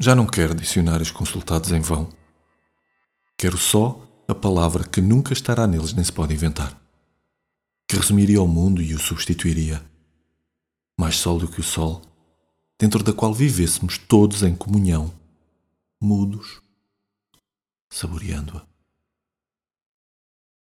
Já não quero dicionários consultados em vão. Quero só a palavra que nunca estará neles nem se pode inventar. Que resumiria o mundo e o substituiria. Mais sólido que o sol, dentro da qual vivêssemos todos em comunhão, mudos, saboreando-a.